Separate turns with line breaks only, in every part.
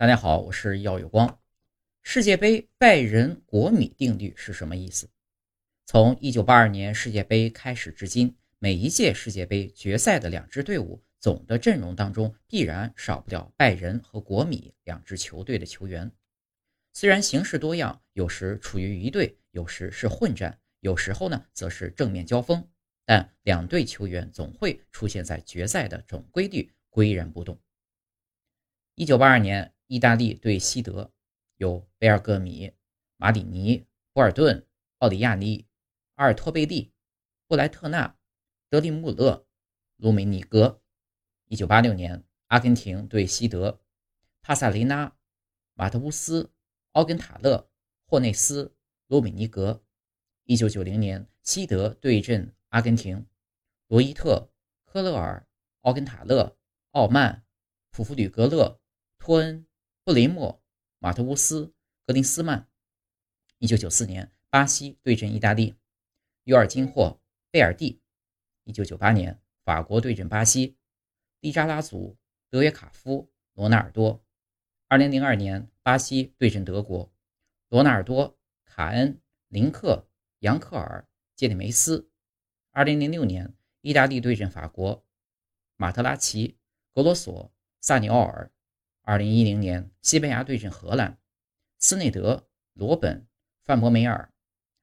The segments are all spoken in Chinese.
大家好，我是耀有光。世界杯拜仁国米定律是什么意思？从1982年世界杯开始至今，每一届世界杯决赛的两支队伍总的阵容当中，必然少不了拜仁和国米两支球队的球员。虽然形式多样，有时处于一队，有时是混战，有时候呢则是正面交锋，但两队球员总会出现在决赛的总规律岿然不动。1982年。意大利对西德，有贝尔戈米、马里尼、博尔顿、奥里亚尼、阿尔托贝利、布莱特纳、德里穆勒、卢梅尼格。一九八六年，阿根廷对西德，帕萨雷纳、马特乌斯、奥根塔勒、霍内斯、罗米尼格。一九九零年，西德对阵阿根廷，罗伊特、科勒尔、奥根塔勒、奥曼、普弗吕格勒、托恩。布雷默、马特乌斯、格林斯曼。一九九四年，巴西对阵意大利，尤尔金霍、贝尔蒂。一九九八年，法国对阵巴西，利扎拉祖、德约卡夫、罗纳尔多。二零零二年，巴西对阵德国，罗纳尔多、卡恩、林克、杨克尔、杰里梅斯。二零零六年，意大利对阵法国，马特拉齐、格罗索、萨尼奥尔。二零一零年，西班牙对阵荷兰，斯内德、罗本、范博梅尔。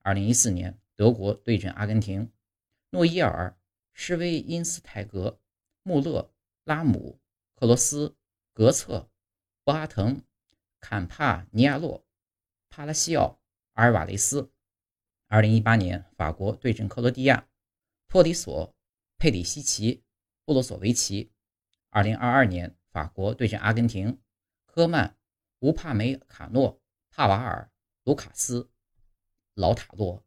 二零一四年，德国对阵阿根廷，诺伊尔、施威因斯泰格、穆勒、拉姆、克罗斯、格策、博阿滕、坎帕尼亚洛、帕拉西奥、阿尔瓦雷斯。二零一八年，法国对阵克罗地亚，托里索、佩里西奇、布罗索维奇。二零二二年。法国对阵阿根廷，科曼、乌帕梅卡诺、帕瓦尔、卢卡斯、劳塔洛。